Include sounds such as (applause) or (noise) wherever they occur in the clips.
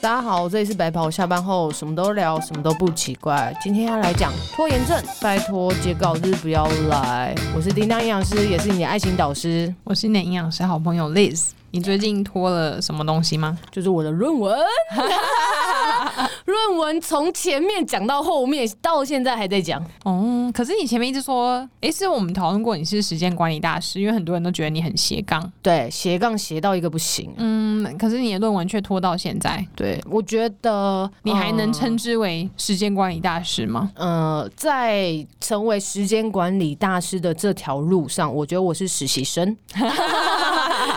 大家好，这里是白袍下班后什么都聊，什么都不奇怪。今天要来讲拖延症，拜托截稿日不要来。我是叮当营养师，也是你的爱情导师。我是你的营养师好朋友 Liz。你最近拖了什么东西吗？就是我的论文。(laughs) (laughs) 论文从前面讲到后面，到现在还在讲。哦，可是你前面一直说，哎，是我们讨论过你是时间管理大师，因为很多人都觉得你很斜杠。对，斜杠斜到一个不行。嗯，可是你的论文却拖到现在。对，我觉得你还能称之为时间管理大师吗？呃，在成为时间管理大师的这条路上，我觉得我是实习生。(laughs)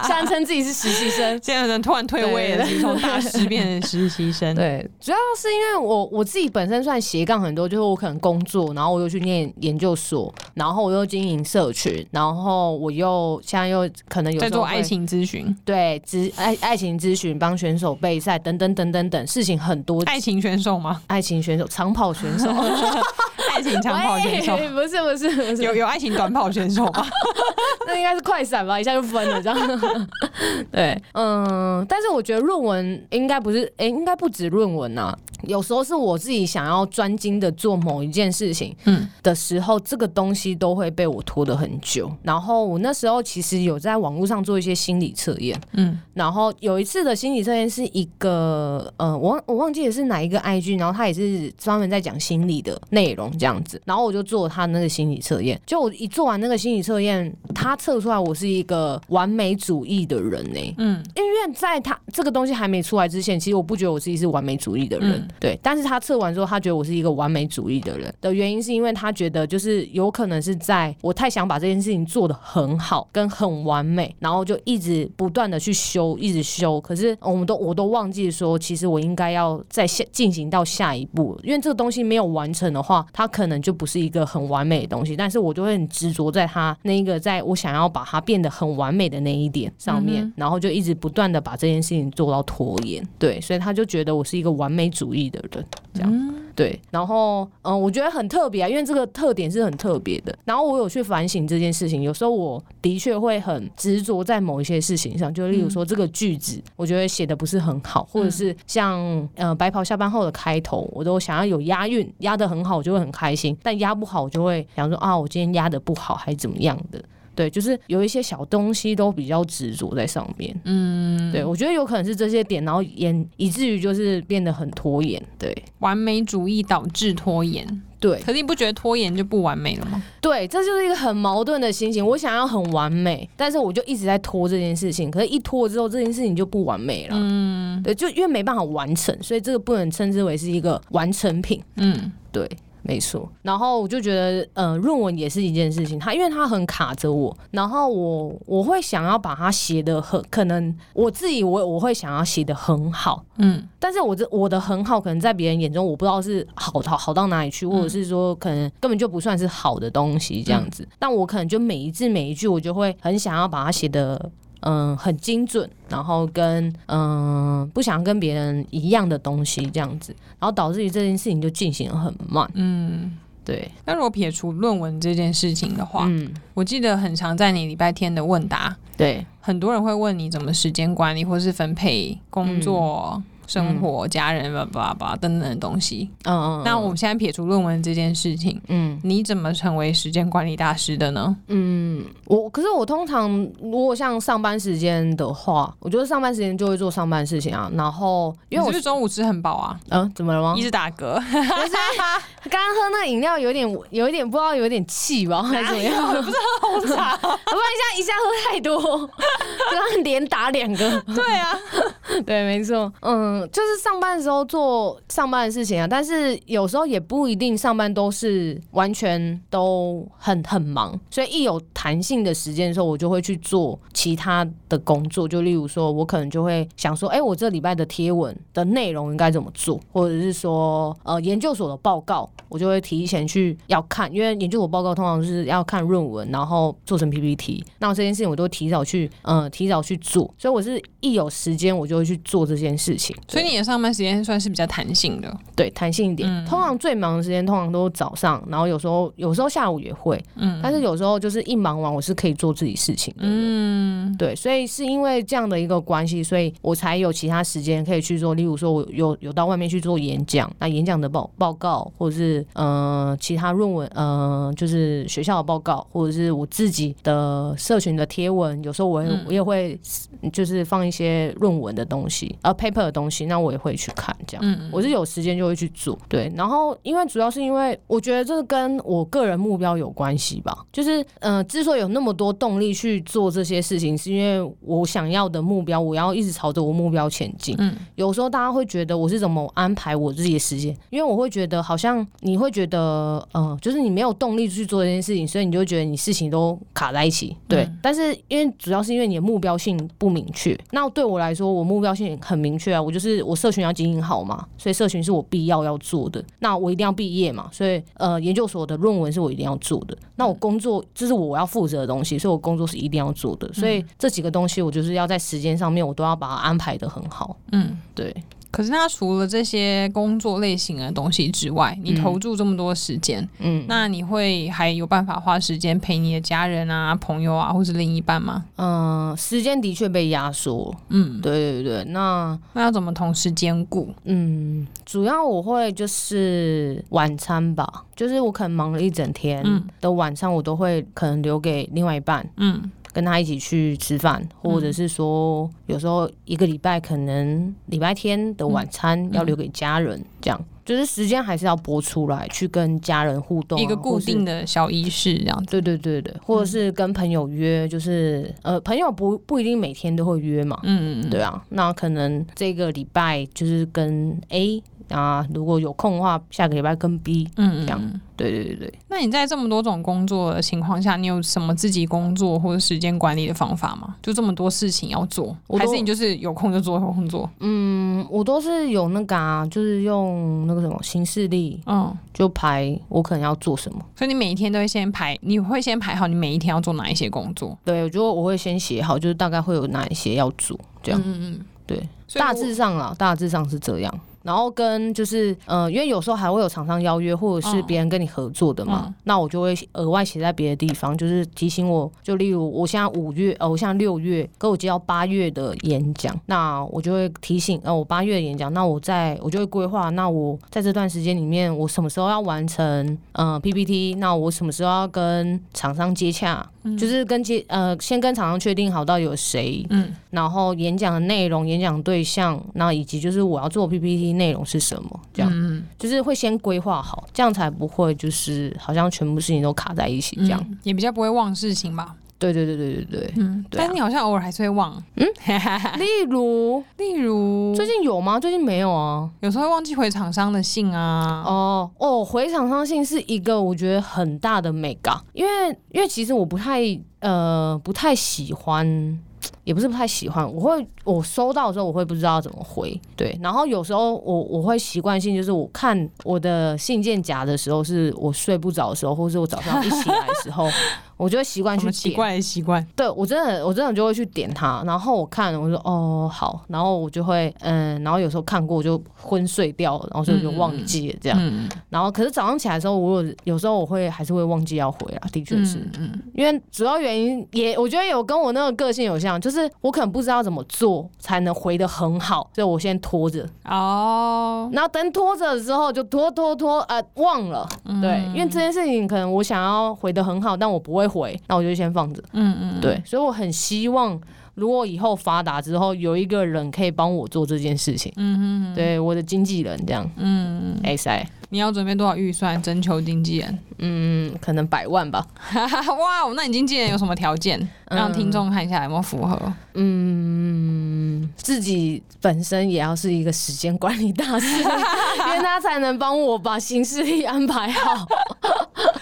现在称自己是实习生，(laughs) 现在人突然退位了，从大师变成实习生。对，主要是因为我我自己本身算斜杠很多，就是我可能工作，然后我又去念研究所，然后我又经营社群，然后我又现在又可能有在做爱情咨询，对，咨爱爱情咨询，帮选手备赛等等等等等事情很多。爱情选手吗？爱情选手，长跑选手。(laughs) 爱情长跑选手 (laughs) 不是不是不是有有爱情短跑选手吗？那应该是快闪吧，一下就分了这样。(laughs) 对，嗯，但是我觉得论文应该不是，哎、欸，应该不止论文呐、啊。有时候是我自己想要专精的做某一件事情，嗯的时候，这个东西都会被我拖得很久。然后我那时候其实有在网络上做一些心理测验，嗯，然后有一次的心理测验是一个，呃，我我忘记的是哪一个 IG，然后他也是专门在讲心理的内容这样子。然后我就做他那个心理测验，就我一做完那个心理测验，他测出来我是一个完美主义的人呢、欸，嗯，因为在他这个东西还没出来之前，其实我不觉得我自己是完美主义的人。嗯对，但是他测完之后，他觉得我是一个完美主义的人的原因，是因为他觉得就是有可能是在我太想把这件事情做得很好，跟很完美，然后就一直不断的去修，一直修。可是我们都我都忘记说，其实我应该要再下进行到下一步，因为这个东西没有完成的话，它可能就不是一个很完美的东西。但是我就会很执着在他那一个，在我想要把它变得很完美的那一点上面，嗯、然后就一直不断的把这件事情做到拖延。对，所以他就觉得我是一个完美主义。的人这样、嗯、对，然后嗯、呃，我觉得很特别啊，因为这个特点是很特别的。然后我有去反省这件事情，有时候我的确会很执着在某一些事情上，就例如说这个句子，我觉得写的不是很好，或者是像呃白袍下班后的开头，我都想要有押韵，押的很好，我就会很开心；但押不好，我就会想说啊，我今天押的不好，还怎么样的。对，就是有一些小东西都比较执着在上面。嗯，对，我觉得有可能是这些点，然后也以至于就是变得很拖延。对，完美主义导致拖延。对，可是你不觉得拖延就不完美了吗？对，这就是一个很矛盾的心情。我想要很完美，但是我就一直在拖这件事情。可是，一拖之后，这件事情就不完美了。嗯，对，就因为没办法完成，所以这个不能称之为是一个完成品。嗯，对。没错，然后我就觉得，呃，论文也是一件事情，它因为它很卡着我，然后我我会想要把它写的很，可能我自己我我会想要写的很好，嗯，但是我这我的很好，可能在别人眼中我不知道是好到好到哪里去，或者是说可能根本就不算是好的东西这样子，嗯，但我可能就每一字每一句，我就会很想要把它写得。嗯，很精准，然后跟嗯不想跟别人一样的东西这样子，然后导致于这件事情就进行得很慢。嗯，对。那如果撇除论文这件事情的话，嗯，我记得很常在你礼拜天的问答，对，很多人会问你怎么时间管理，或是分配工作。嗯生活、嗯、家人、吧吧吧等等的东西。嗯嗯。那我们现在撇除论文这件事情，嗯，你怎么成为时间管理大师的呢？嗯，我可是我通常如果像上班时间的话，我觉得上班时间就会做上班事情啊。然后因为我是中午吃很饱啊。嗯，怎么了吗？一直打嗝。(laughs) 刚刚喝那个饮料有点有一点不知道有点气吧，还是怎么样？不是喝红茶，我不 (laughs) 然一下一下喝太多，(laughs) 刚刚连打两个。对啊，对，没错，嗯。就是上班的时候做上班的事情啊，但是有时候也不一定上班都是完全都很很忙，所以一有弹性的时间的时候，我就会去做其他的工作。就例如说，我可能就会想说，哎、我这礼拜的贴文的内容应该怎么做，或者是说，呃，研究所的报告，我就会提前去要看，因为研究所报告通常是要看论文，然后做成 PPT，那这件事情我都提早去，呃，提早去做。所以我是一有时间我就会去做这件事情。所以你的上班时间算是比较弹性的，对，弹性一点。嗯、通常最忙的时间通常都是早上，然后有时候有时候下午也会，嗯，但是有时候就是一忙完，我是可以做自己事情的，嗯，对，所以是因为这样的一个关系，所以我才有其他时间可以去做，例如说我有有到外面去做演讲，那演讲的报报告，或者是呃其他论文，呃就是学校的报告，或者是我自己的社群的贴文，有时候我也、嗯、我也会就是放一些论文的东西，呃 paper 的东西，那我也会去看，这样，嗯，我是有时间就会去做，对，然后因为主要是因为我觉得这跟我个人目标有关系吧，就是呃之所以有那么多动力去做这些事情，是因为我想要的目标，我要一直朝着我目标前进，嗯，有时候大家会觉得我是怎么安排我自己的时间，因为我会觉得好像你会觉得呃就是你没有动力去做这件事情，所以你就会觉得你事情都卡在一起，对，嗯、但是因为主要是因为你的目标性不明确，那对我来说，我目标性很明确啊，我就是我社群要经营好嘛，所以社群是我必要要做的，那我一定要毕业嘛，所以呃研究所的论文是我一定要做的，那我工作这是我要负责的东西，所以我工作是一定要做的，所以这几个东西我就是要在时间上面我都要把它安排的很好，嗯，对。可是，他除了这些工作类型的东西之外，你投注这么多时间，嗯，那你会还有办法花时间陪你的家人啊、朋友啊，或是另一半吗？嗯，时间的确被压缩，嗯，对对对。那那要怎么同时兼顾？嗯，主要我会就是晚餐吧，就是我可能忙了一整天的晚餐，我都会可能留给另外一半，嗯。跟他一起去吃饭，或者是说，有时候一个礼拜可能礼拜天的晚餐要留给家人，这样就是时间还是要拨出来去跟家人互动，一个固定的小仪式这样子。对对对对，或者是跟朋友约，就是呃，朋友不不一定每天都会约嘛，嗯嗯，对啊，那可能这个礼拜就是跟 A。啊，如果有空的话，下个礼拜跟 B，嗯，这样，对对对对。那你在这么多种工作的情况下，你有什么自己工作或者时间管理的方法吗？就这么多事情要做，还是你就是有空就做有空做？嗯，我都是有那个啊，就是用那个什么行事历，嗯，就排我可能要做什么。所以你每一天都会先排，你会先排好你每一天要做哪一些工作？对，我觉得我会先写好，就是大概会有哪一些要做，这样，嗯嗯，对，大致上啊，大致上是这样。然后跟就是呃，因为有时候还会有厂商邀约，或者是别人跟你合作的嘛，嗯、那我就会额外写在别的地方，就是提醒我。就例如我现在五月，呃，我现在六月，跟我接到八月的演讲，那我就会提醒，呃，我八月的演讲，那我在我就会规划，那我在这段时间里面，我什么时候要完成呃 PPT，那我什么时候要跟厂商接洽，嗯、就是跟接呃先跟厂商确定好到底有谁，嗯，然后演讲的内容、演讲对象，那以及就是我要做 PPT。内容是什么？这样，嗯、就是会先规划好，这样才不会就是好像全部事情都卡在一起，这样、嗯、也比较不会忘事情吧？对对对对对对，嗯，对啊、但你好像偶尔还是会忘，嗯，(laughs) 例如？例如？最近有吗？最近没有啊，有时候会忘记回厂商的信啊，哦哦，回厂商信是一个我觉得很大的美感，因为因为其实我不太呃不太喜欢。也不是不太喜欢，我会我收到的时候我会不知道怎么回，对，然后有时候我我会习惯性就是我看我的信件夹的时候是我睡不着的时候，或者是我早上一起来的时候。(laughs) 我就会习惯去点，奇怪的习惯。对，我真的，我真的就会去点它，然后我看，我说哦好，然后我就会嗯，然后有时候看过我就昏睡掉了，然后所以就忘记了这样。嗯嗯、然后可是早上起来的时候，我有有时候我会还是会忘记要回啊，的确是，嗯，嗯因为主要原因也我觉得有跟我那个个性有像，就是我可能不知道怎么做才能回得很好，所以我先拖着哦，然后等拖着的时候就拖拖拖啊、呃、忘了，嗯、对，因为这件事情可能我想要回得很好，但我不会。回，那我就先放着。嗯嗯，对，所以我很希望，如果以后发达之后，有一个人可以帮我做这件事情。嗯嗯，对，我的经纪人这样。嗯嗯，哎塞，你要准备多少预算征求经纪人？嗯，可能百万吧。(laughs) 哇，那你经纪人有什么条件？让听众看一下有没有符合？嗯，自己本身也要是一个时间管理大师，(laughs) 因为他才能帮我把行事历安排好。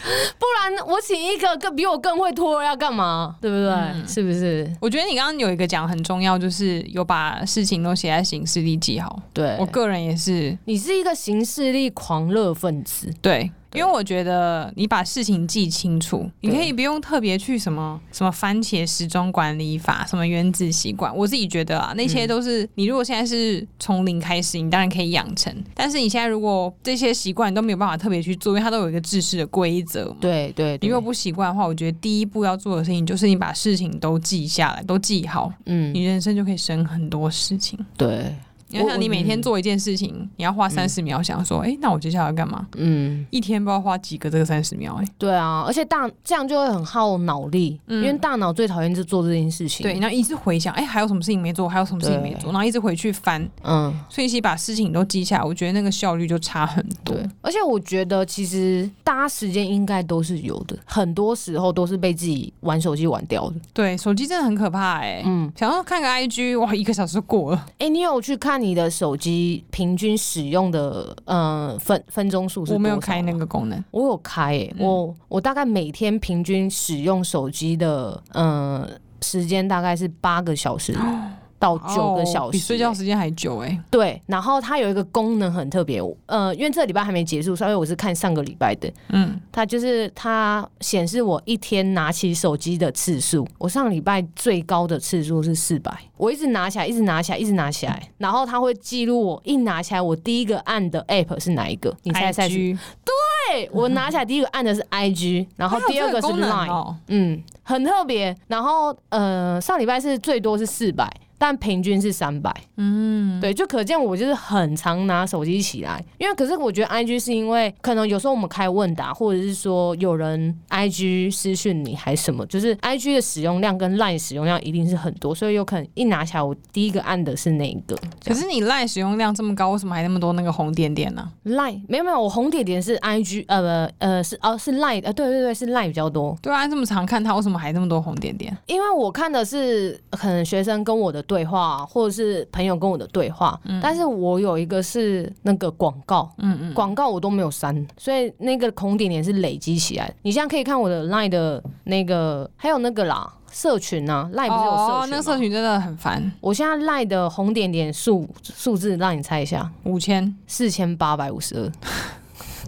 (laughs) 不然我请一个更比我更会拖要干嘛？对不对？嗯、是不是？我觉得你刚刚有一个讲很重要，就是有把事情都写在行事历记好。对，我个人也是。你是一个行事历狂热分子。对。因为我觉得你把事情记清楚，你可以不用特别去什么什么番茄时钟管理法，什么原子习惯。我自己觉得啊，那些都是你如果现在是从零开始，你当然可以养成。但是你现在如果这些习惯都没有办法特别去做，因为它都有一个制式的规则。对对，你如果不习惯的话，我觉得第一步要做的事情就是你把事情都记下来，都记好。嗯，你人生就可以省很多事情。对。你要想你每天做一件事情，嗯、你要花三十秒想说，哎、那我接下来要干嘛？嗯，一天不知道花几个这个三十秒、欸，哎，对啊，而且大这样就会很耗脑力，嗯、因为大脑最讨厌就做这件事情。对，然后一直回想，哎、欸，还有什么事情没做？还有什么事情没做？然后一直回去翻，嗯，所以其实把事情都记下来，我觉得那个效率就差很多。对，而且我觉得其实大家时间应该都是有的，很多时候都是被自己玩手机玩掉的。对，手机真的很可怕、欸，哎，嗯，想要看个 IG，哇，一个小时就过了。哎、欸，你有去看你的手机？平均使用的呃分分钟数是没有开那个功能，我有开诶、欸，嗯、我我大概每天平均使用手机的呃时间大概是八个小时。(gasps) 到九个小时、欸，比睡觉时间还久哎、欸。对，然后它有一个功能很特别，呃，因为这个礼拜还没结束，所以我是看上个礼拜的。嗯，它就是它显示我一天拿起手机的次数，我上礼拜最高的次数是四百，我一直拿起来，一直拿起来，一直拿起来，然后它会记录我一拿起来，我第一个按的 app 是哪一个？你猜猜对，我拿起来第一个按的是 IG，然后第二个是 Line，、哦、嗯，很特别。然后呃，上礼拜是最多是四百。但平均是三百，嗯，对，就可见我就是很常拿手机起来，因为可是我觉得 I G 是因为可能有时候我们开问答，或者是说有人 I G 私讯你还什么，就是 I G 的使用量跟 Line 使用量一定是很多，所以有可能一拿起来我第一个按的是那一个。可是你 Line 使用量这么高，为什么还那么多那个红点点呢？Line 没有没有，我红点点是 I G 呃呃是哦是 Line 呃对对对是 Line 比较多。对啊，这么常看它，为什么还那么多红点点？因为我看的是可能学生跟我的。对话，或者是朋友跟我的对话，嗯、但是我有一个是那个广告，嗯嗯，广告我都没有删，所以那个红点点是累积起来。你现在可以看我的 Line 的那个，还有那个啦，社群啊，Line 不是有社群那个社群真的很烦。我现在 Line 的红点点数数字，让你猜一下，五千四千八百五十二。(laughs)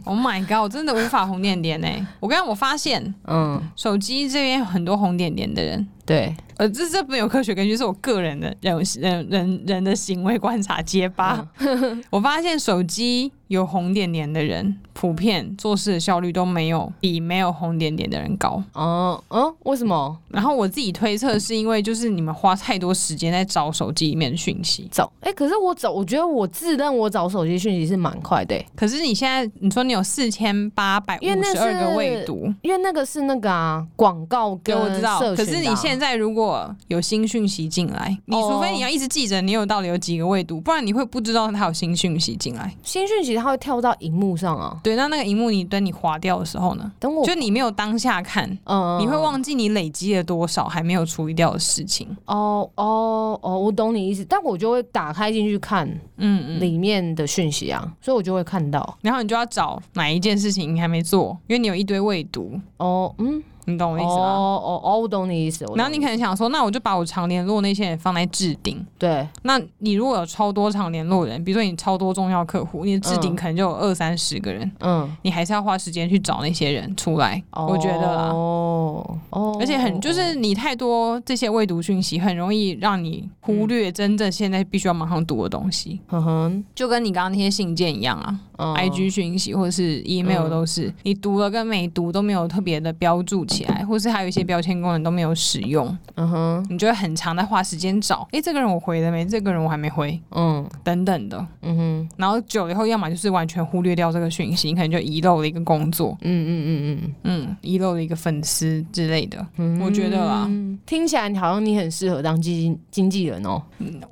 Oh my god！我真的无法红点点呢。我刚刚我发现，嗯，手机这边有很多红点点的人。对，呃，这这没有科学根据，是我个人的人人人人的行为观察结巴。嗯、(laughs) 我发现手机有红点点的人，普遍做事的效率都没有比没有红点点的人高。哦哦，为什么？然后我自己推测是因为就是你们花太多时间在找手机里面的讯息。找，哎、欸，可是我找，我觉得我自认我找手机讯息是蛮快的、欸。可是你现在你说你有四千八百五十二个未读，因为那个是那个啊广告跟我知道。可是你现在。现在如果有新讯息进来，你除非你要一直记着你有到底有几个未读，不然你会不知道它有新讯息进来。新讯息它会跳到荧幕上啊。对，那那个荧幕你等你划掉的时候呢？等我，就你没有当下看，嗯，你会忘记你累积了多少还没有处理掉的事情。哦哦哦，我懂你意思，但我就会打开进去看，嗯嗯，里面的讯息啊，所以我就会看到，然后你就要找哪一件事情你还没做，因为你有一堆未读。哦，嗯。你懂我意思吗？哦哦哦，我懂你意思。然后你可能想说，那我就把我常联络那些人放在置顶。对。那你如果有超多常联络人，比如说你超多重要客户，你的置顶可能就有二三十个人。嗯。你还是要花时间去找那些人出来。我觉得啦。哦。哦。而且很就是你太多这些未读讯息，很容易让你忽略真正现在必须要马上读的东西。嗯哼。就跟你刚刚那些信件一样啊。IG 讯息或者是 email 都是，你读了跟没读都没有特别的标注起来，或是还有一些标签功能都没有使用，嗯哼，你就会很常在花时间找，哎，这个人我回了没？这个人我还没回，嗯，等等的，嗯哼，然后久了以后，要么就是完全忽略掉这个讯息，你可能就遗漏了一个工作，嗯嗯嗯嗯。嗯，遗漏了一个粉丝之类的，我觉得啊，听起来好像你很适合当经经经纪人哦，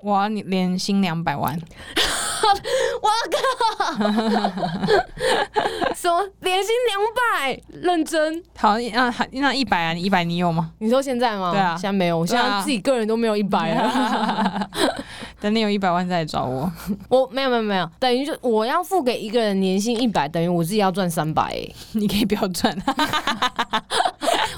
哇，你年薪两百万。(laughs) 我靠！什么年薪两百？认真？好，那那一百啊？你一百你有吗？你说现在吗？对啊，现在没有，我现在自己个人都没有一百啊。(laughs) 等你有一百万再来找我。我没有没有没有，等于就我要付给一个人年薪一百，等于我自己要赚三百。(laughs) 你可以不要赚。(laughs)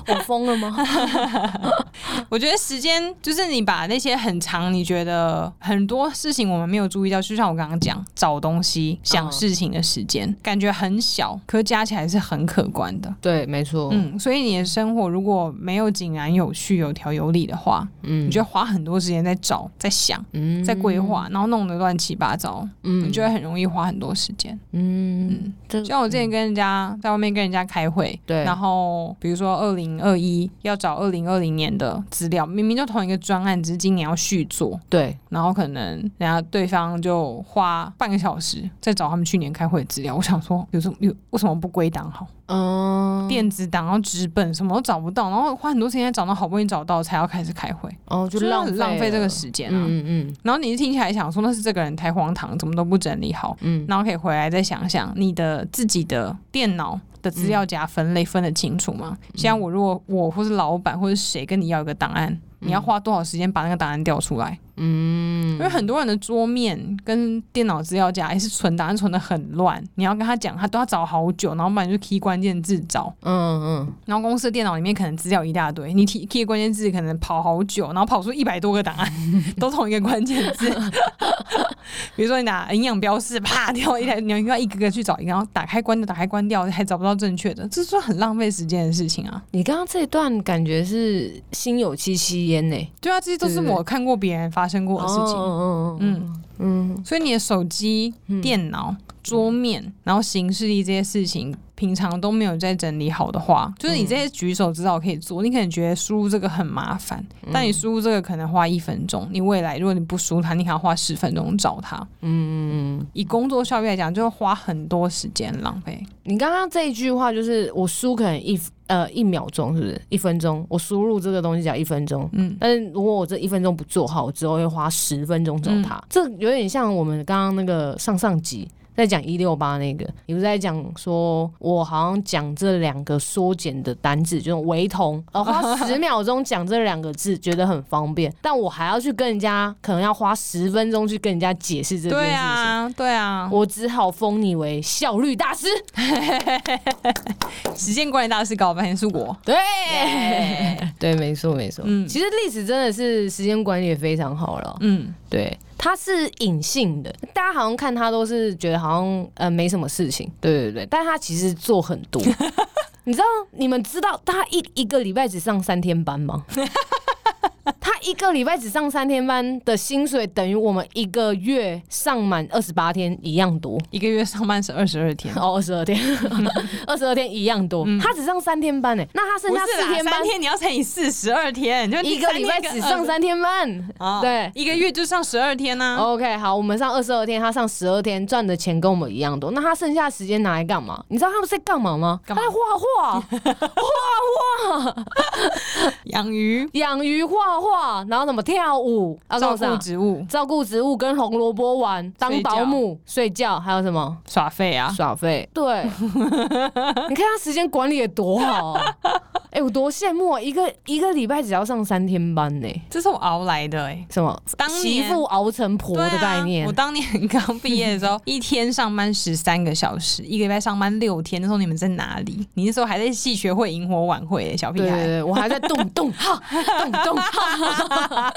我疯了吗？(laughs) 我觉得时间就是你把那些很长，你觉得很多事情我们没有注意到，就像我刚刚讲找东西、想事情的时间，感觉很小，可加起来是很可观的。对，没错。嗯，所以你的生活如果没有井然有序、有条有理的话，嗯，你就花很多时间在找、在想、嗯、在规划，然后弄得乱七八糟，嗯，你就会很容易花很多时间。嗯，就像我之前跟人家在外面跟人家开会，对，然后比如说二零二一要找二零二零年的资料，明明就同一个专案，只是今年要续做，对，然后可能人家对方就花半个小时在找他们去年开会的资料，我想说，有什么有为什么不归档好？嗯，电子档，然后纸本什么都找不到，然后花很多时间找到，好不容易找到才要开始开会，哦，就浪费浪费这个时间啊，嗯嗯，然后你听起来想说那是这个人太荒唐，怎么都不整理好，嗯，然后可以回来再想想你的自己的电脑的资料夹分类分得清楚吗？像、嗯、我如果我或是老板或是谁跟你要一个档案。你要花多少时间把那个档案调出来？嗯，因为很多人的桌面跟电脑资料夹也是存档案存的很乱，你要跟他讲，他都要找好久，然后不然就 key 关键字找。嗯嗯。然后公司的电脑里面可能资料一大堆，你 key key 关键字可能跑好久，然后跑出一百多个档案，都同一个关键字。(laughs) 比如说你拿营养标示，啪掉一台，你要一个个去找然后打开关掉，打开关掉，还找不到正确的，这是说很浪费时间的事情啊。你刚刚这一段感觉是心有戚戚焉呢。对啊，这些都是我看过别人发生过的事情。嗯嗯嗯，所以你的手机、电脑、桌面，然后行事历这些事情。平常都没有在整理好的话，就是你这些举手之劳可以做。嗯、你可能觉得输入这个很麻烦，嗯、但你输入这个可能花一分钟。你未来如果你不输它，你还要花十分钟找它。嗯，以工作效率来讲，就会花很多时间浪费。你刚刚这一句话就是我输可能一呃一秒钟，是不是一分钟？我输入这个东西只要一分钟。嗯，但是如果我这一分钟不做好，我之后会花十分钟找它。嗯、这有点像我们刚刚那个上上集。在讲一六八那个，你不是在讲说，我好像讲这两个缩减的单字，就是微同，呃，花十秒钟讲这两个字，觉得很方便，但我还要去跟人家，可能要花十分钟去跟人家解释这件事情。对啊，对啊，我只好封你为效率大师，(laughs) 时间管理大师，搞半天是我。对. (laughs) 对，没错，没错。嗯，其实历史真的是时间管理也非常好了。嗯，对。它是隐性的，大家好像看他都是觉得好像呃没什么事情，对对对，但他其实做很多。(laughs) 你知道你们知道他一一个礼拜只上三天班吗？(laughs) 他一个礼拜只上三天班的薪水，等于我们一个月上满二十八天一样多。一个月上班是二十二天哦，二十二天，(laughs) 二十二天一样多。嗯、他只上三天班诶，那他剩下四天班，三天你要乘以四十二天，就一个礼拜只上三天班。哦、对，一个月就上十二天呢、啊。OK，好，我们上二十二天，他上十二天，赚的钱跟我们一样多。那他剩下的时间拿来干嘛？你知道他们在干嘛吗？干嘛？他在画画，(laughs) 画画，养鱼，养鱼，画画，然后什么跳舞，照顾植物，照顾植物，跟红萝卜玩，当保姆，睡觉，还有什么耍废啊？耍废。对，(laughs) 你看他时间管理也多好啊！哎，我多羡慕啊！一个一个礼拜只要上三天班呢，这是我熬来的哎。什么？当媳妇熬成婆的概念。我当年刚毕业的时候，一天上班十三个小时，一个礼拜上班六天。那时候你们在哪里？你那时候还在戏学会、萤火晚会，小屁孩。对对，我还在动动哈 (laughs) 动动哈，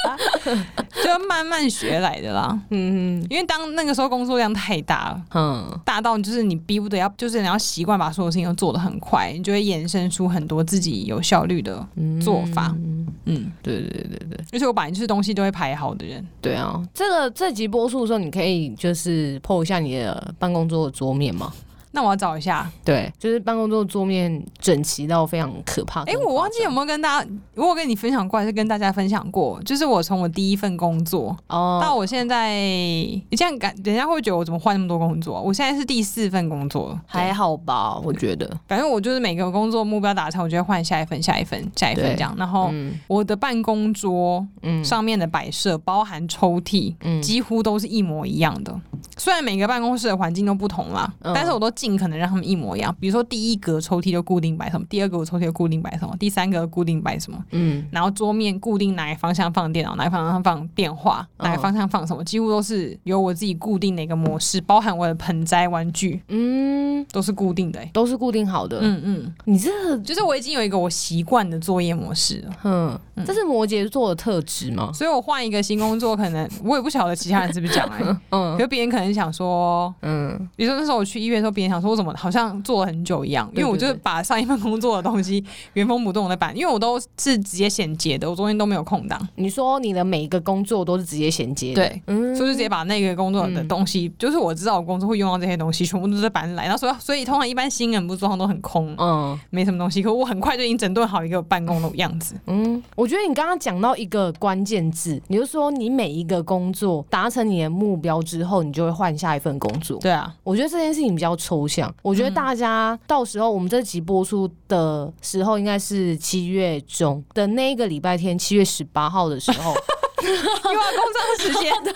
(laughs) 就慢慢学来的啦。嗯嗯，因为当那个时候工作量太大了，嗯，大到就是你逼不得要，就是你要习惯把所有事情都做得很快，你就会衍生出很多自己。有效率的做法，嗯，嗯，对对对对对，而且我本来就是东西都会排好的人，对啊，这个这集播出的时候，你可以就是 po 一下你的办公桌的桌面吗？那我要找一下，对，就是办公桌桌面整齐到非常可怕。哎、欸，我忘记有没有跟大家，我有跟你分享过，还是跟大家分享过？就是我从我第一份工作哦，到我现在，你这样感，人家会觉得我怎么换那么多工作？我现在是第四份工作，还好吧？我觉得，反正我就是每个工作目标达成，我就会换下一份、下一份、下一份这样。然后我的办公桌，嗯，上面的摆设，包含抽屉，嗯，几乎都是一模一样的。虽然每个办公室的环境都不同啦，嗯、但是我都尽可能让他们一模一样。比如说，第一格抽屉就固定摆什么，第二格抽屉就固定摆什么，第三格固定摆什么。嗯，然后桌面固定哪个方向放电脑，哪个方向放电话，哪个方向放什么，几乎都是由我自己固定的一个模式，包含我的盆栽玩具，嗯，都是固定的、欸，都是固定好的。嗯嗯，你这就是我已经有一个我习惯的作业模式了。嗯，这是摩羯座的特质吗？所以我换一个新工作，可能我也不晓得其他人是不是讲哎、欸，(laughs) 嗯，可是别人可能想说，嗯，比如说那时候我去医院的时候，别人想说我怎么好像做了很久一样，因为我就是把上一份工作的东西原封不动的办，因为我都是直接衔接的，我中间都没有空档。你说你的每一个工作都是直接衔接，对，嗯，所以就直接把那个工作的东西，嗯、就是我知道我工作会用到这些东西，全部都是搬来，然后所以所以通常一般新人不是通常都很空，嗯，没什么东西，可我很快就已经整顿好一个办公的样子。嗯，我觉得你刚刚讲到一个关键字，你就说你每一个工作达成你的目标之后，你就会换下一份工作。对啊，我觉得这件事情比较抽象。我觉得大家到时候我们这集播出的时候，应该是七月中的那一个礼拜天，七月十八号的时候。(laughs) (laughs) 又要工作的时间，对，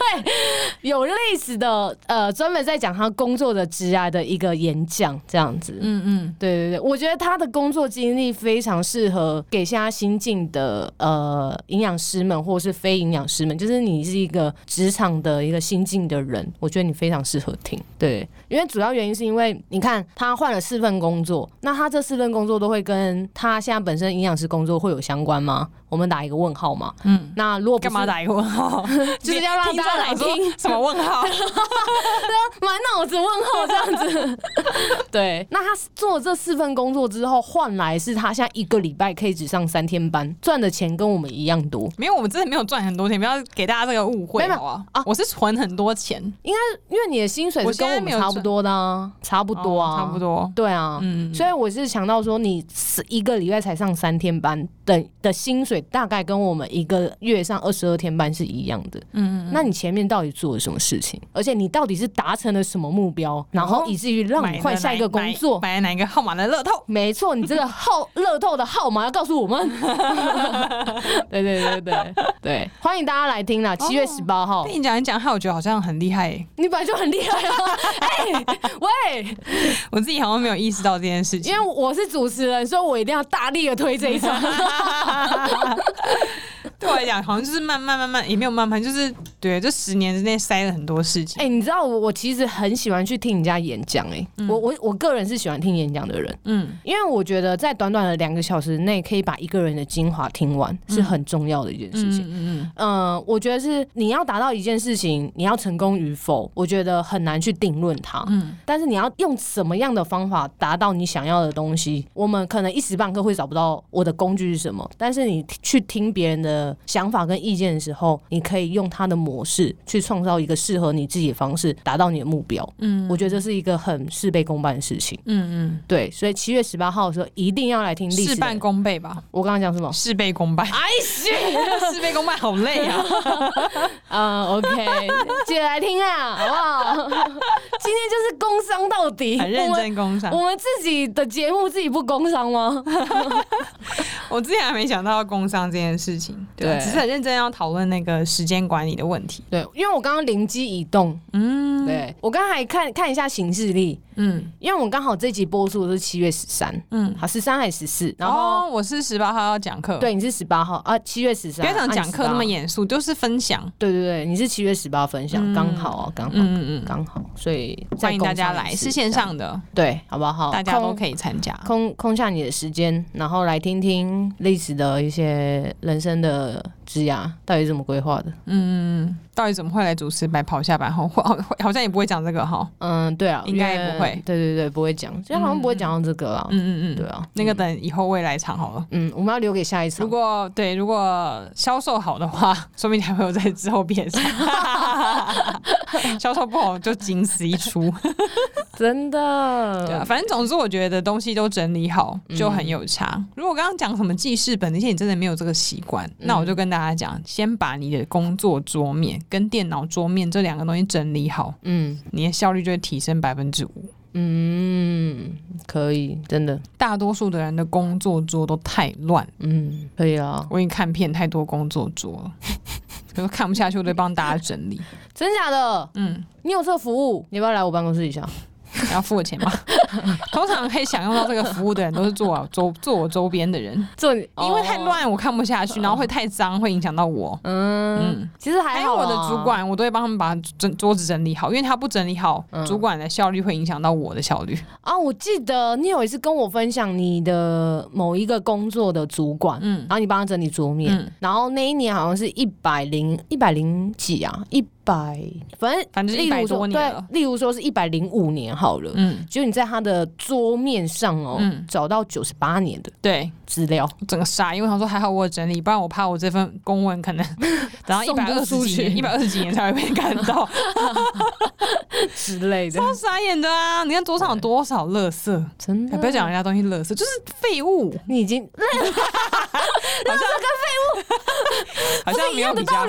有类似的呃，专门在讲他工作的职涯的一个演讲，这样子。嗯嗯，对对对，我觉得他的工作经历非常适合给现在新进的呃营养师们，或是非营养师们，就是你是一个职场的一个新进的人，我觉得你非常适合听。对，因为主要原因是因为你看他换了四份工作，那他这四份工作都会跟他现在本身营养师工作会有相关吗？我们打一个问号嘛。嗯，那如果干嘛打一个问号？(laughs) 就是要让大家来听什么问号？(laughs) 满脑子问号这样子。(laughs) 对，那他做这四份工作之后，换来是他现在一个礼拜可以只上三天班，赚的钱跟我们一样多。没有，我们真的没有赚很多钱，不要给大家这个误会好啊！啊，我是存很多钱，应该因为你的薪水是跟我们差不多的啊，差不多啊，差不多。对啊，嗯，所以我是强调说，你是一个礼拜才上三天班等的薪水。大概跟我们一个月上二十二天班是一样的，嗯，那你前面到底做了什么事情？而且你到底是达成了什么目标，然后以至于让你换下一个工作，买哪一个号码的乐透？没错，你这个号乐透的号码要告诉我们。(laughs) 对对对对对，欢迎大家来听啦！七月十八号，跟你讲一讲，害我觉得好像很厉害。你本来就很厉害啊！哎，喂，我自己好像没有意识到这件事情，因为我是主持人，所以我一定要大力的推这一场。(laughs) 对我来讲，好像就是慢慢慢慢，也没有慢慢，就是对，这十年之内塞了很多事情。哎、欸，你知道我我其实很喜欢去听人家演讲，哎，我我我个人是喜欢听演讲的人，嗯，因为我觉得在短短的两个小时内可以把一个人的精华听完，是很重要的一件事情。嗯嗯嗯，呃，我觉得是你要达到一件事情，你要成功与否，我觉得很难去定论它。嗯，但是你要用什么样的方法达到你想要的东西，我们可能一时半刻会找不到我的工具是什么，但是你去听别人的。想法跟意见的时候，你可以用他的模式去创造一个适合你自己的方式，达到你的目标。嗯，我觉得这是一个很事倍功半的事情。嗯嗯，对，所以七月十八号的时候一定要来听历史。事半功倍吧？我刚刚讲什么？事倍功半。哎呀，(laughs) 事倍功半好累啊。嗯，(laughs) OK，接着来听啊，好不好？(laughs) 今天就是工商到底，很认真工商。我们自己的节目自己不工商吗？我之前还没想到要工商这件事情。对，只是很认真要讨论那个时间管理的问题。对，因为我刚刚灵机一动，嗯，对，我刚刚还看看一下行事历，嗯，因为我刚好这集播出的是七月十三，嗯，好，十三还是十四？然后我是十八号要讲课，对，你是十八号啊，七月十三。别讲讲课那么严肃，就是分享。对对对，你是七月十八分享，刚好啊，刚好，嗯嗯，刚好，所以欢迎大家来，是线上的，对，好不好？大家都可以参加，空空下你的时间，然后来听听历史的一些人生的。呃，职涯到底是怎么规划的？嗯，到底怎么会来主持白跑下班后？(laughs) 好，好像也不会讲这个哈。嗯，对啊，应该也不会。对对对，不会讲，其实好像不会讲到这个啊。嗯嗯嗯，对啊，那个等以后未来场好了。嗯，我们要留给下一次。如果对，如果销售好的话，说明你还会有在之后变场。(laughs) (laughs) 销售不好就仅此一出，真的。对啊，反正总之我觉得东西都整理好就很有差。嗯、如果刚刚讲什么记事本那些，你真的没有这个习惯，嗯、那我就跟大家讲，先把你的工作桌面跟电脑桌面这两个东西整理好，嗯，你的效率就会提升百分之五。嗯，可以，真的。大多数的人的工作桌都太乱。嗯，可以啊。我已经看遍太多工作桌了。(laughs) 可是看不下去，我都帮大家整理。(laughs) 真假的？嗯，你有这个服务，你要不要来我办公室一下？(laughs) 要付我钱吗？(laughs) 通常可以享用到这个服务的人，都是坐我 (laughs) 周坐我周边的人。坐，因为太乱，我看不下去，然后会太脏，会影响到我。嗯嗯，其实还有。我的主管，我都会帮他们把整桌子整理好，因为他不整理好，主管的效率会影响到我的效率。啊，我记得你有一次跟我分享你的某一个工作的主管，嗯，然后你帮他整理桌面，然后那一年好像是一百零一百零几啊，一。百，反正反正一百多年了。对，例如说是一百零五年好了，嗯，就你在他的桌面上哦，嗯，找到九十八年的对。资料，整个傻，因为他说还好我有整理，不然我怕我这份公文可能 (laughs) 等到一百二十几年，一百二十几年才会被看到。(laughs) 之类的，超傻眼的啊！你看桌上有多少垃圾，真的。不要讲人家东西垃圾，就是废物，你已经。好像跟废物。(laughs) 好像没有比较好，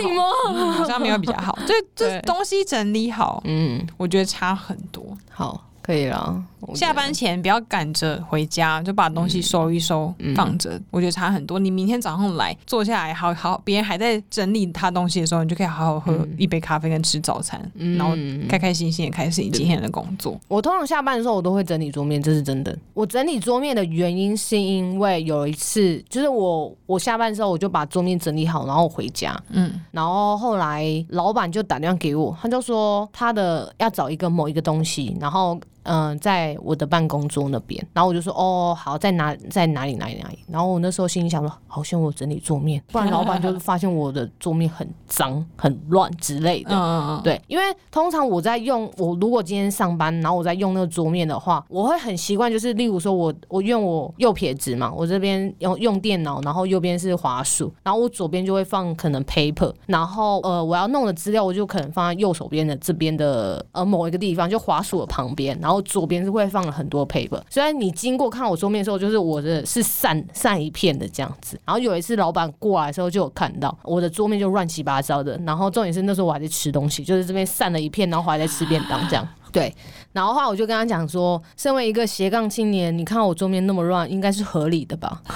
嗯、好像没有比较好，就这东西整理好，嗯，我觉得差很多。好。可以了，下班前不要赶着回家，就把东西收一收，嗯、放着。我觉得差很多。你明天早上来坐下来，好好，别人还在整理他东西的时候，你就可以好好喝一杯咖啡跟吃早餐，嗯、然后开开心心的开始你今天的工作。我通常下班的时候，我都会整理桌面，这是真的。我整理桌面的原因是因为有一次，就是我我下班的时候，我就把桌面整理好，然后回家，嗯，然后后来老板就打电话给我，他就说他的要找一个某一个东西，然后。嗯、呃，在我的办公桌那边，然后我就说哦，好，在哪，在哪里，哪里，哪里。然后我那时候心里想说，好像我整理桌面，(laughs) 不然老板就是发现我的桌面很脏、很乱之类的。嗯嗯嗯。对，因为通常我在用，我如果今天上班，然后我在用那个桌面的话，我会很习惯，就是例如说我我用我右撇子嘛，我这边用用电脑，然后右边是滑鼠，然后我左边就会放可能 paper，然后呃我要弄的资料，我就可能放在右手边的这边的呃某一个地方，就滑鼠的旁边，然后。左边是会放了很多 paper，虽然你经过看我桌面的时候，就是我的是散散一片的这样子。然后有一次老板过来的时候，就有看到我的桌面就乱七八糟的。然后重点是那时候我还在吃东西，就是这边散了一片，然后还在吃便当这样。对，然后后来我就跟他讲说，身为一个斜杠青年，你看我桌面那么乱，应该是合理的吧？(laughs)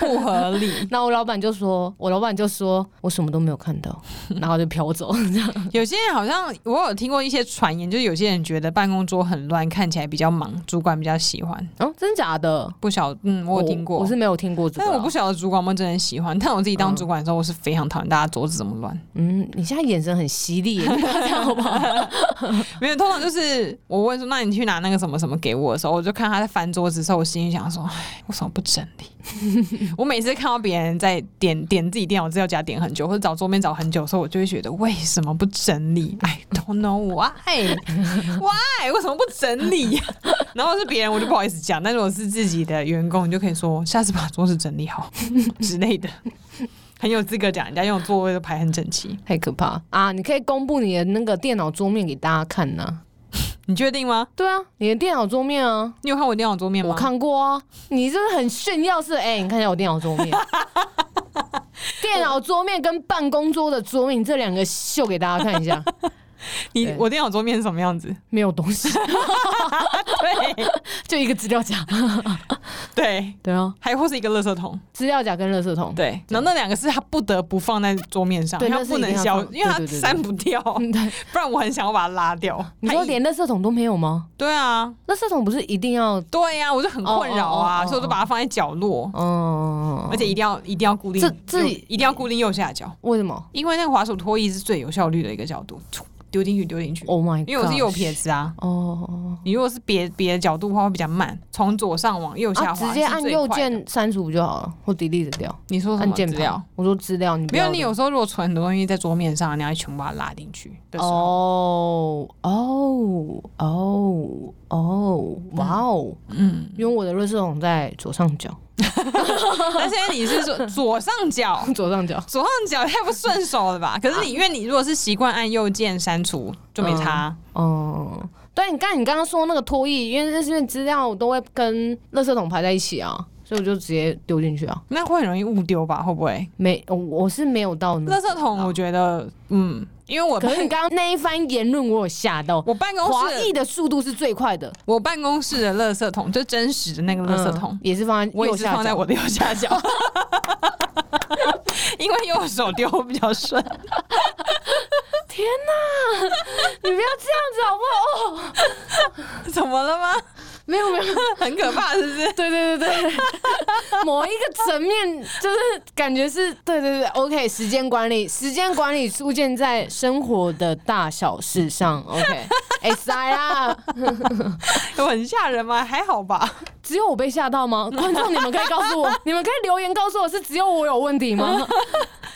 不合理。(laughs) 那我老板就说，我老板就说我什么都没有看到，(laughs) 然后就飘走。有些人好像我有听过一些传言，就是有些人觉得办公桌很乱，看起来比较忙，主管比较喜欢。哦，真假的？不晓，嗯，我有听过，我，我是没有听过这个，但是我不晓得主管们真的喜欢。但我自己当主管的时候，我是非常讨厌大家桌子这么乱。嗯，你现在眼神很犀利，这样好不好？(laughs) 没有，通常就是我问说，那你去拿那个什么什么给我的时候，我就看他在翻桌子的时候，我心里想说，哎，为什么不整理？(laughs) 我每次看到别人在点点自己电脑资料夹点很久，或者找桌面找很久的时候，我就会觉得为什么不整理？(laughs) I don't know why，why (laughs) 为什么不整理？然后是别人我就不好意思讲，但如果是自己的员工，你就可以说下次把桌子整理好之类的，很有资格讲人家用座位都排很整齐，太可怕啊！你可以公布你的那个电脑桌面给大家看呢、啊。你确定吗？对啊，你的电脑桌面啊，你有看我电脑桌面吗？我看过啊，你这是很炫耀是哎、欸，你看一下我电脑桌面，(laughs) 电脑桌面跟办公桌的桌面这两个秀给大家看一下。(laughs) 你我电脑桌面是什么样子？没有东西，(laughs) 对，就一个资料夹，(laughs) 对。对啊，还或是一个垃圾桶，资料夹跟垃圾桶，对，然后那两个是他不得不放在桌面上，对，他不能消，因为他删不掉，对，不然我很想要把它拉掉。你说连垃圾桶都没有吗？对啊，垃圾桶不是一定要？对呀，我就很困扰啊，所以我就把它放在角落，嗯，而且一定要一定要固定，这自己一定要固定右下角，为什么？因为那个滑鼠拖曳是最有效率的一个角度。丢进去，丢进去。Oh my god！因为我是右撇子啊。哦。Oh. 你如果是别别的角度的话，会比较慢。从左上往右下滑，直接按右键删除就好了，或 delete 掉。你说什么资料？我说资料，你没有。你有时候如果存很多东西在桌面上，你要全部把它拉进去。哦哦哦哦！哇哦！嗯，因为我的垃圾桶在左上角。(laughs) 那现在你是说 (laughs) 左上角？左上角，左上角太不顺手了吧？可是你，因为你如果是习惯按右键删除，就没差。哦、嗯，对，你刚你刚刚说那个拖曳，因为那些资料都会跟垃圾桶排在一起啊，所以我就直接丢进去啊。那会很容易误丢吧？会不会？没，我我是没有到那垃圾桶。我觉得，嗯。因为我可是你刚刚那一番言论，我有吓到。我办公室华裔的速度是最快的。我办公室的垃圾桶，就真实的那个垃圾桶，也是放在，我也是放在我的右下角。因为右手丢比较顺。天哪，你不要这样子好不好？哦，(laughs) 怎么了吗？没有没有，很可怕，是不是？对对对对，(laughs) 某一个层面就是感觉是，对对对，OK，时间管理，时间管理出现在生活的大小事上，OK，S (laughs) I 啊，(laughs) 有很吓人吗？还好吧，只有我被吓到吗？观众，你们可以告诉我，你们可以留言告诉我，是只有我有问题吗？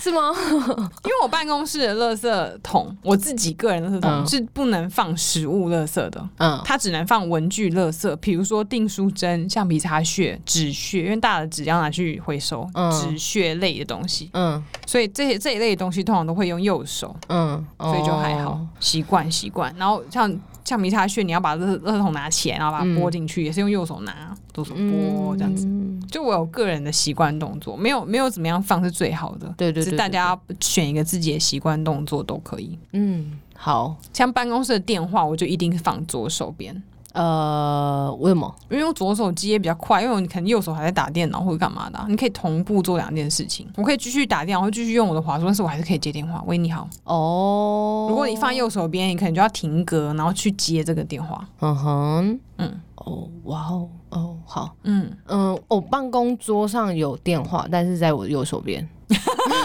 是吗？(laughs) 因为我办公室的垃圾桶，我自己个人垃圾桶是不能放食物垃圾的，嗯，它只能放文具垃圾，比如说订书针、橡皮擦屑、纸屑，因为大的纸要拿去回收，纸屑类的东西，嗯，所以这些这一类的东西通常都会用右手，嗯，所以就还好，习惯习惯。然后像。橡皮擦屑，你要把垃垃圾桶拿起来，然后把它拨进去，嗯、也是用右手拿，左手拨这样子。嗯、就我有个人的习惯动作，没有没有怎么样放是最好的。对对，对，对，对，是大家选一个自己的习惯动作都可以。嗯，好像办公室的电话，我就一定放左手边。呃，为什么？因为我左手接比较快，因为你可能右手还在打电脑或者干嘛的，啊，你可以同步做两件事情。我可以继续打电脑，或继续用我的滑鼠，但是我还是可以接电话。喂，你好。哦。如果你放右手边，你可能就要停格，然后去接这个电话。嗯哼。嗯。哦，哇哦，哦，好。嗯嗯，我办公桌上有电话，但是在我右手边。(laughs)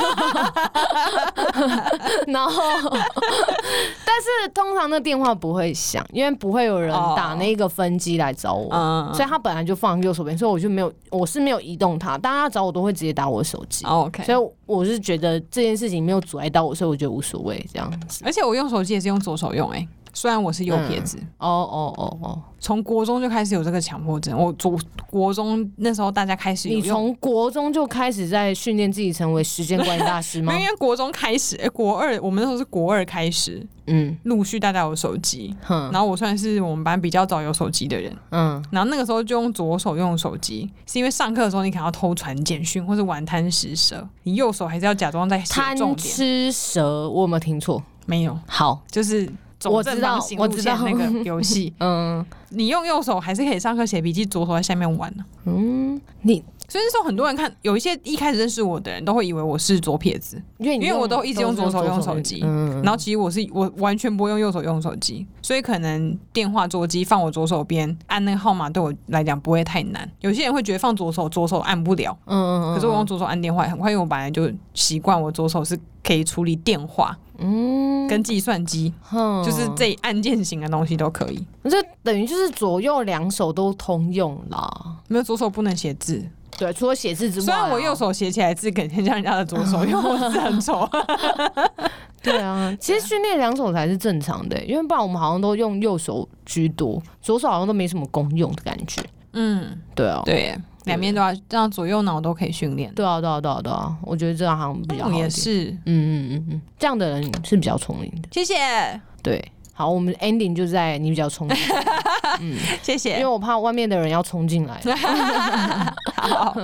(laughs) 然后，但是通常那电话不会响，因为不会有人打那个分机来找我，oh. 所以他本来就放右手边，所以我就没有，我是没有移动它。大家找我都会直接打我手机，OK。所以我是觉得这件事情没有阻碍到我，所以我觉得无所谓这样子。而且我用手机也是用左手用，欸，哎。虽然我是右撇子，哦哦哦哦，从国中就开始有这个强迫症。我国国中那时候大家开始，你从国中就开始在训练自己成为时间管理大师吗？(laughs) 因为国中开始，哎，国二我们那时候是国二开始，嗯，陆续大家有手机，然后我算是我们班比较早有手机的人，嗯，然后那个时候就用左手用手机，是因为上课的时候你可能要偷传简讯或是玩贪食蛇，你右手还是要假装在。贪吃蛇，我有没有听错？没有，好，就是。我知道，我知道那个游戏。(laughs) 嗯，你用右手还是可以上课写笔记，左手在下面玩呢。嗯，你所以那时候很多人看，有一些一开始认识我的人都会以为我是左撇子，因为因为我都一直用左手用手机。嗯，然后其实我是我完全不会用右手用手机，所以可能电话座机放我左手边，按那个号码对我来讲不会太难。有些人会觉得放左手左手按不了。嗯嗯嗯。可是我用左手按电话也很快，因为我本来就习惯我左手是可以处理电话。嗯，跟计算机，嗯、就是这按键型的东西都可以。这等于就是左右两手都通用啦。没有左手不能写字，对，除了写字之外，虽然我右手写起来字肯定像人家的左手，(laughs) 因为我字很丑。(laughs) 对啊，其实训练两手才是正常的，因为不然我们好像都用右手居多，左手好像都没什么功用的感觉。嗯，对啊，对。两边都要，这样左右脑都可以训练。对啊，对啊，对啊，对啊，我觉得这样好像比较好。也是，嗯嗯嗯嗯，这样的人是比较聪明的。谢谢。对，好，我们 ending 就在你比较聪明。(laughs) 嗯，谢谢。因为我怕外面的人要冲进来。(laughs) 好，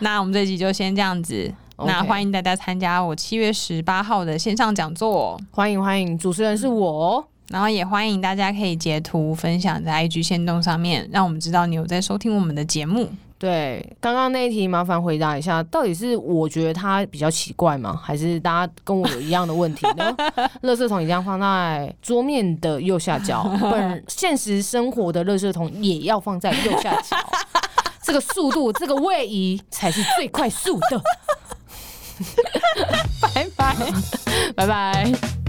那我们这集就先这样子。那欢迎大家参加我七月十八号的线上讲座。欢迎欢迎，主持人是我。然后也欢迎大家可以截图分享在 IG 线动上面，让我们知道你有在收听我们的节目。对，刚刚那一题麻烦回答一下，到底是我觉得它比较奇怪吗？还是大家跟我有一样的问题呢？(laughs) 垃圾桶一定要放在桌面的右下角，(laughs) 本现实生活的垃圾桶也要放在右下角，(laughs) 这个速度，这个位移才是最快速的。拜拜，拜拜。